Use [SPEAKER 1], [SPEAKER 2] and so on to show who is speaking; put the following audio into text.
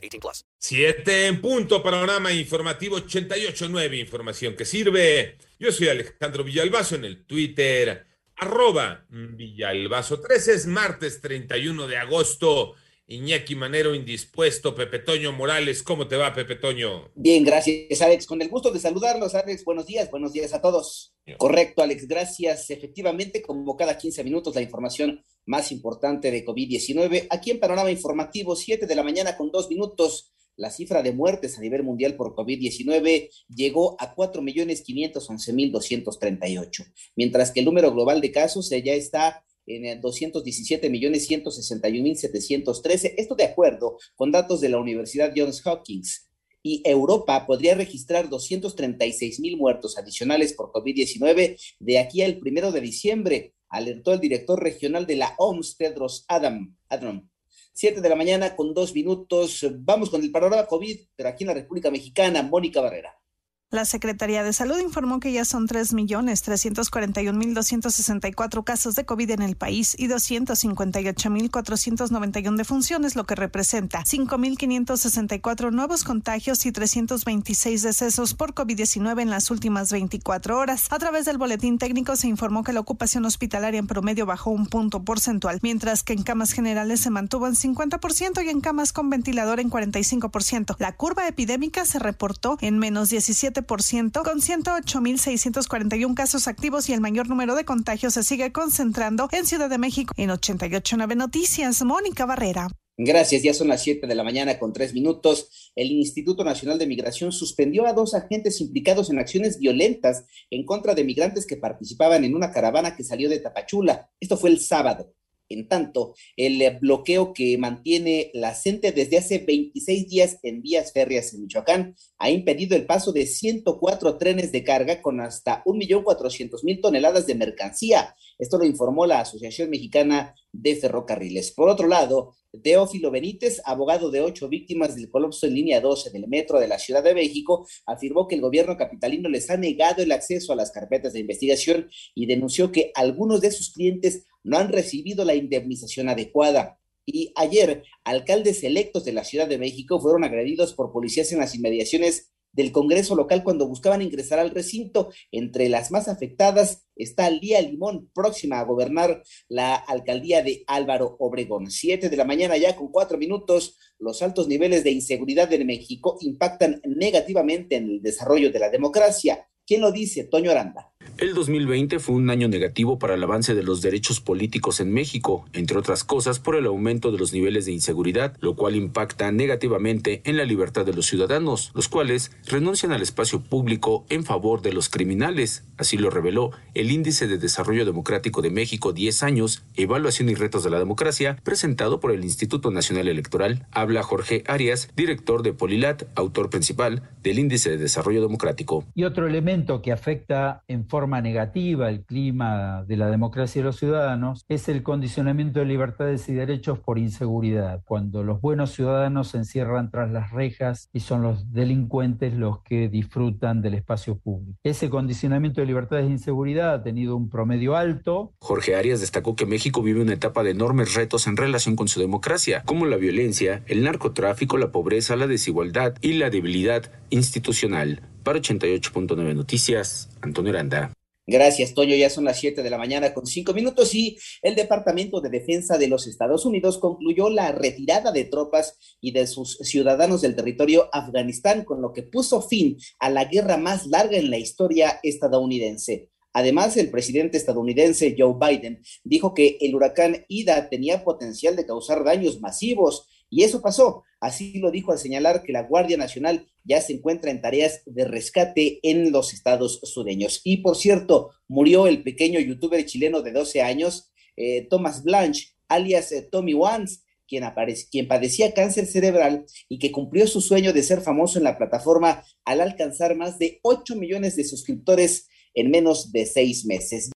[SPEAKER 1] 18 plus.
[SPEAKER 2] Siete en punto, panorama informativo 88.9, información que sirve. Yo soy Alejandro Villalbazo en el Twitter, arroba Villalbazo. 13 es martes 31 de agosto. Iñaki Manero indispuesto, Pepe Toño Morales, ¿cómo te va, Pepe Toño?
[SPEAKER 3] Bien, gracias, Alex. Con el gusto de saludarlos, Alex. Buenos días, buenos días a todos. Correcto, Alex, gracias. Efectivamente, como cada 15 minutos, la información más importante de COVID-19. Aquí en Panorama Informativo, 7 de la mañana con dos minutos. La cifra de muertes a nivel mundial por COVID-19 llegó a 4.511.238, mientras que el número global de casos ya está en 217 millones 161 mil 713. Esto de acuerdo con datos de la Universidad Johns Hopkins. Y Europa podría registrar 236 mil muertos adicionales por COVID-19 de aquí al primero de diciembre, alertó el director regional de la OMS, Tedros Adam. Adhanom. Siete de la mañana con dos minutos. Vamos con el panorama COVID, pero aquí en la República Mexicana, Mónica Barrera.
[SPEAKER 4] La Secretaría de Salud informó que ya son 3.341.264 casos de COVID en el país y 258.491 defunciones, lo que representa 5.564 nuevos contagios y 326 decesos por COVID-19 en las últimas 24 horas. A través del boletín técnico se informó que la ocupación hospitalaria en promedio bajó un punto porcentual, mientras que en camas generales se mantuvo en 50% y en camas con ventilador en 45%. La curva epidémica se reportó en menos 17 con 108.641 casos activos y el mayor número de contagios se sigue concentrando en Ciudad de México. En 889 Noticias, Mónica Barrera.
[SPEAKER 3] Gracias, ya son las 7 de la mañana con tres minutos. El Instituto Nacional de Migración suspendió a dos agentes implicados en acciones violentas en contra de migrantes que participaban en una caravana que salió de Tapachula. Esto fue el sábado. En tanto, el eh, bloqueo que mantiene la CENTE desde hace 26 días en vías férreas en Michoacán ha impedido el paso de 104 trenes de carga con hasta 1.400.000 toneladas de mercancía. Esto lo informó la Asociación Mexicana de Ferrocarriles. Por otro lado, Teófilo Benítez, abogado de ocho víctimas del colapso en línea 12 del metro de la Ciudad de México, afirmó que el gobierno capitalino les ha negado el acceso a las carpetas de investigación y denunció que algunos de sus clientes no han recibido la indemnización adecuada. Y ayer, alcaldes electos de la Ciudad de México fueron agredidos por policías en las inmediaciones del Congreso local cuando buscaban ingresar al recinto. Entre las más afectadas está Lía Limón, próxima a gobernar la alcaldía de Álvaro Obregón. Siete de la mañana ya con cuatro minutos. Los altos niveles de inseguridad en México impactan negativamente en el desarrollo de la democracia. ¿Quién lo dice? Toño Aranda.
[SPEAKER 5] El 2020 fue un año negativo para el avance de los derechos políticos en México, entre otras cosas por el aumento de los niveles de inseguridad, lo cual impacta negativamente en la libertad de los ciudadanos, los cuales renuncian al espacio público en favor de los criminales. Así lo reveló el Índice de Desarrollo Democrático de México 10 años, Evaluación y Retos de la Democracia, presentado por el Instituto Nacional Electoral. Habla Jorge Arias, director de Polilat, autor principal del Índice de Desarrollo Democrático.
[SPEAKER 6] Y otro elemento que afecta en forma negativa el clima de la democracia de los ciudadanos es el condicionamiento de libertades y derechos por inseguridad, cuando los buenos ciudadanos se encierran tras las rejas y son los delincuentes los que disfrutan del espacio público. Ese condicionamiento de libertades e inseguridad ha tenido un promedio alto.
[SPEAKER 5] Jorge Arias destacó que México vive una etapa de enormes retos en relación con su democracia, como la violencia, el narcotráfico, la pobreza, la desigualdad y la debilidad institucional. Para 88.9 Noticias, Antonio Aranda.
[SPEAKER 3] Gracias, Toño. Ya son las 7 de la mañana con cinco minutos y el Departamento de Defensa de los Estados Unidos concluyó la retirada de tropas y de sus ciudadanos del territorio Afganistán, con lo que puso fin a la guerra más larga en la historia estadounidense. Además, el presidente estadounidense Joe Biden dijo que el huracán Ida tenía potencial de causar daños masivos y eso pasó. Así lo dijo al señalar que la Guardia Nacional ya se encuentra en tareas de rescate en los estados sureños. Y por cierto, murió el pequeño youtuber chileno de 12 años, eh, Thomas Blanche, alias eh, Tommy Wans, quien, quien padecía cáncer cerebral y que cumplió su sueño de ser famoso en la plataforma al alcanzar más de 8 millones de suscriptores en menos de seis meses.